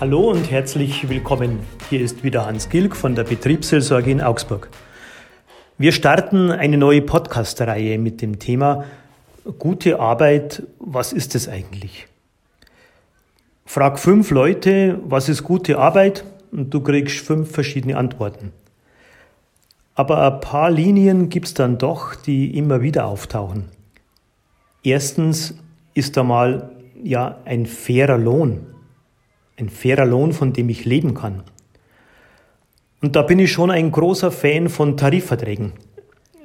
Hallo und herzlich willkommen. Hier ist wieder Hans Gilg von der Betriebsseelsorge in Augsburg. Wir starten eine neue Podcast-Reihe mit dem Thema Gute Arbeit, was ist es eigentlich? Frag fünf Leute, was ist gute Arbeit? Und du kriegst fünf verschiedene Antworten. Aber ein paar Linien gibt es dann doch, die immer wieder auftauchen. Erstens ist da mal ja ein fairer Lohn ein fairer Lohn, von dem ich leben kann. Und da bin ich schon ein großer Fan von Tarifverträgen.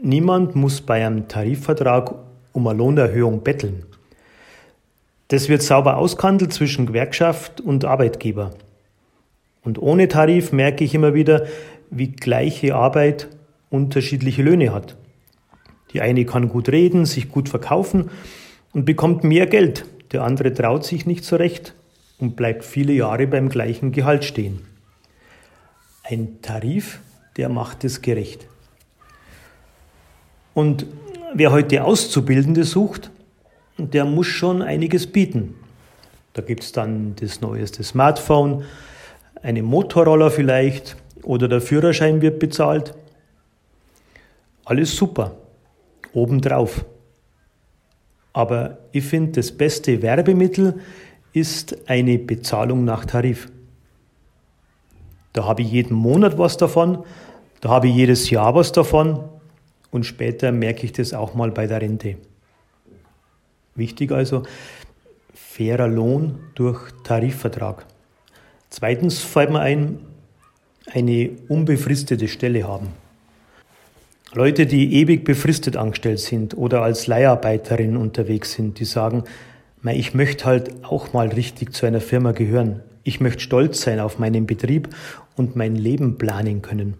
Niemand muss bei einem Tarifvertrag um eine Lohnerhöhung betteln. Das wird sauber ausgehandelt zwischen Gewerkschaft und Arbeitgeber. Und ohne Tarif merke ich immer wieder, wie gleiche Arbeit unterschiedliche Löhne hat. Die eine kann gut reden, sich gut verkaufen und bekommt mehr Geld. Der andere traut sich nicht so recht und bleibt viele Jahre beim gleichen Gehalt stehen. Ein Tarif, der macht es gerecht. Und wer heute Auszubildende sucht, der muss schon einiges bieten. Da gibt es dann das neueste Smartphone, eine Motorroller vielleicht oder der Führerschein wird bezahlt. Alles super, obendrauf. Aber ich finde, das beste Werbemittel ist eine Bezahlung nach Tarif. Da habe ich jeden Monat was davon, da habe ich jedes Jahr was davon und später merke ich das auch mal bei der Rente. Wichtig also, fairer Lohn durch Tarifvertrag. Zweitens fällt mir ein, eine unbefristete Stelle haben. Leute, die ewig befristet angestellt sind oder als Leiharbeiterin unterwegs sind, die sagen, ich möchte halt auch mal richtig zu einer Firma gehören. Ich möchte stolz sein auf meinen Betrieb und mein Leben planen können.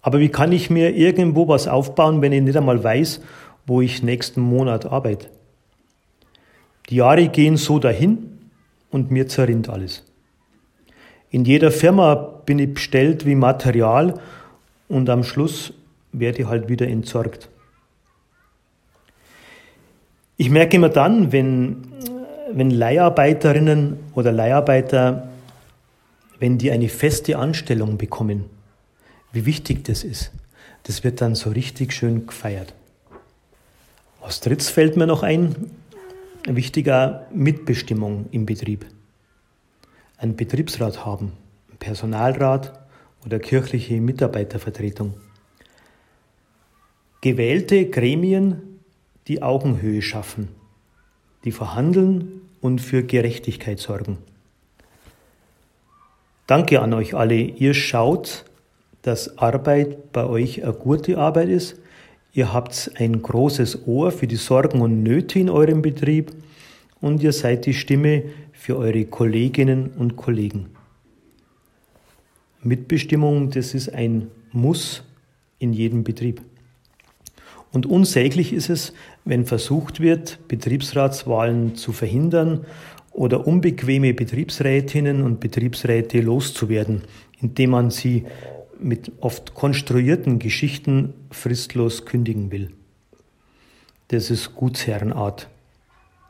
Aber wie kann ich mir irgendwo was aufbauen, wenn ich nicht einmal weiß, wo ich nächsten Monat arbeite? Die Jahre gehen so dahin und mir zerrinnt alles. In jeder Firma bin ich bestellt wie Material und am Schluss werde halt wieder entsorgt. Ich merke immer dann, wenn, wenn Leiharbeiterinnen oder Leiharbeiter, wenn die eine feste Anstellung bekommen, wie wichtig das ist. Das wird dann so richtig schön gefeiert. Aus drittes fällt mir noch ein, wichtiger Mitbestimmung im Betrieb. Ein Betriebsrat haben, Personalrat oder kirchliche Mitarbeitervertretung. Gewählte Gremien die Augenhöhe schaffen, die verhandeln und für Gerechtigkeit sorgen. Danke an euch alle. Ihr schaut, dass Arbeit bei euch eine gute Arbeit ist. Ihr habt ein großes Ohr für die Sorgen und Nöte in eurem Betrieb und ihr seid die Stimme für eure Kolleginnen und Kollegen. Mitbestimmung, das ist ein Muss in jedem Betrieb. Und unsäglich ist es, wenn versucht wird, Betriebsratswahlen zu verhindern oder unbequeme Betriebsrätinnen und Betriebsräte loszuwerden, indem man sie mit oft konstruierten Geschichten fristlos kündigen will. Das ist Gutsherrenart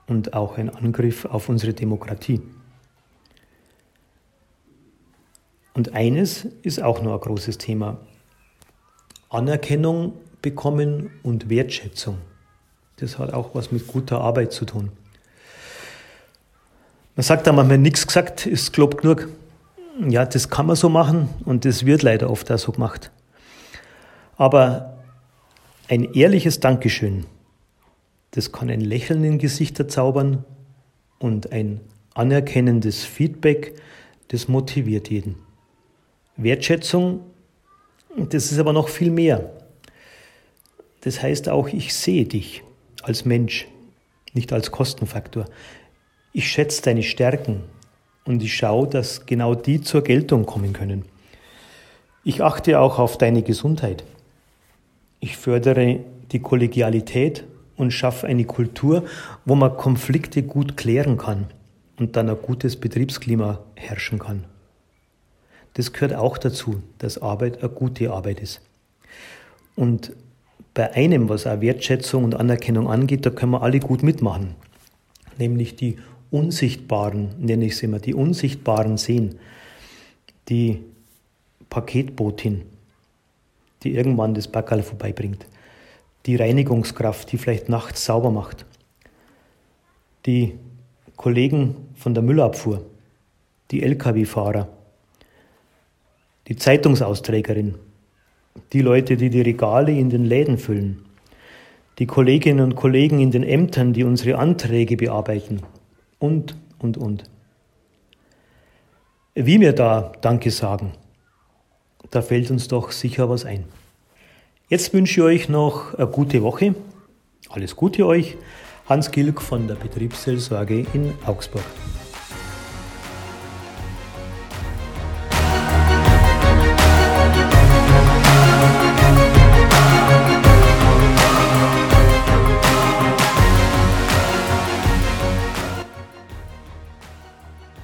und auch ein Angriff auf unsere Demokratie. Und eines ist auch noch ein großes Thema. Anerkennung bekommen und Wertschätzung. Das hat auch was mit guter Arbeit zu tun. Man sagt da manchmal, nichts gesagt ist glaub genug. Ja, das kann man so machen und das wird leider oft auch so gemacht. Aber ein ehrliches Dankeschön, das kann ein Lächeln in Gesichter zaubern und ein anerkennendes Feedback, das motiviert jeden. Wertschätzung, das ist aber noch viel mehr. Das heißt auch, ich sehe dich als Mensch, nicht als Kostenfaktor. Ich schätze deine Stärken und ich schaue, dass genau die zur Geltung kommen können. Ich achte auch auf deine Gesundheit. Ich fördere die Kollegialität und schaffe eine Kultur, wo man Konflikte gut klären kann und dann ein gutes Betriebsklima herrschen kann. Das gehört auch dazu, dass Arbeit eine gute Arbeit ist. Und bei einem, was auch Wertschätzung und Anerkennung angeht, da können wir alle gut mitmachen. Nämlich die Unsichtbaren, nenne ich es immer, die Unsichtbaren sehen. Die Paketbotin, die irgendwann das Backerl vorbeibringt. Die Reinigungskraft, die vielleicht nachts sauber macht. Die Kollegen von der Müllabfuhr, die Lkw-Fahrer, die Zeitungsausträgerin, die Leute, die die Regale in den Läden füllen, die Kolleginnen und Kollegen in den Ämtern, die unsere Anträge bearbeiten und, und, und. Wie wir da Danke sagen, da fällt uns doch sicher was ein. Jetzt wünsche ich euch noch eine gute Woche. Alles Gute euch. Hans Gilg von der Betriebsseelsorge in Augsburg.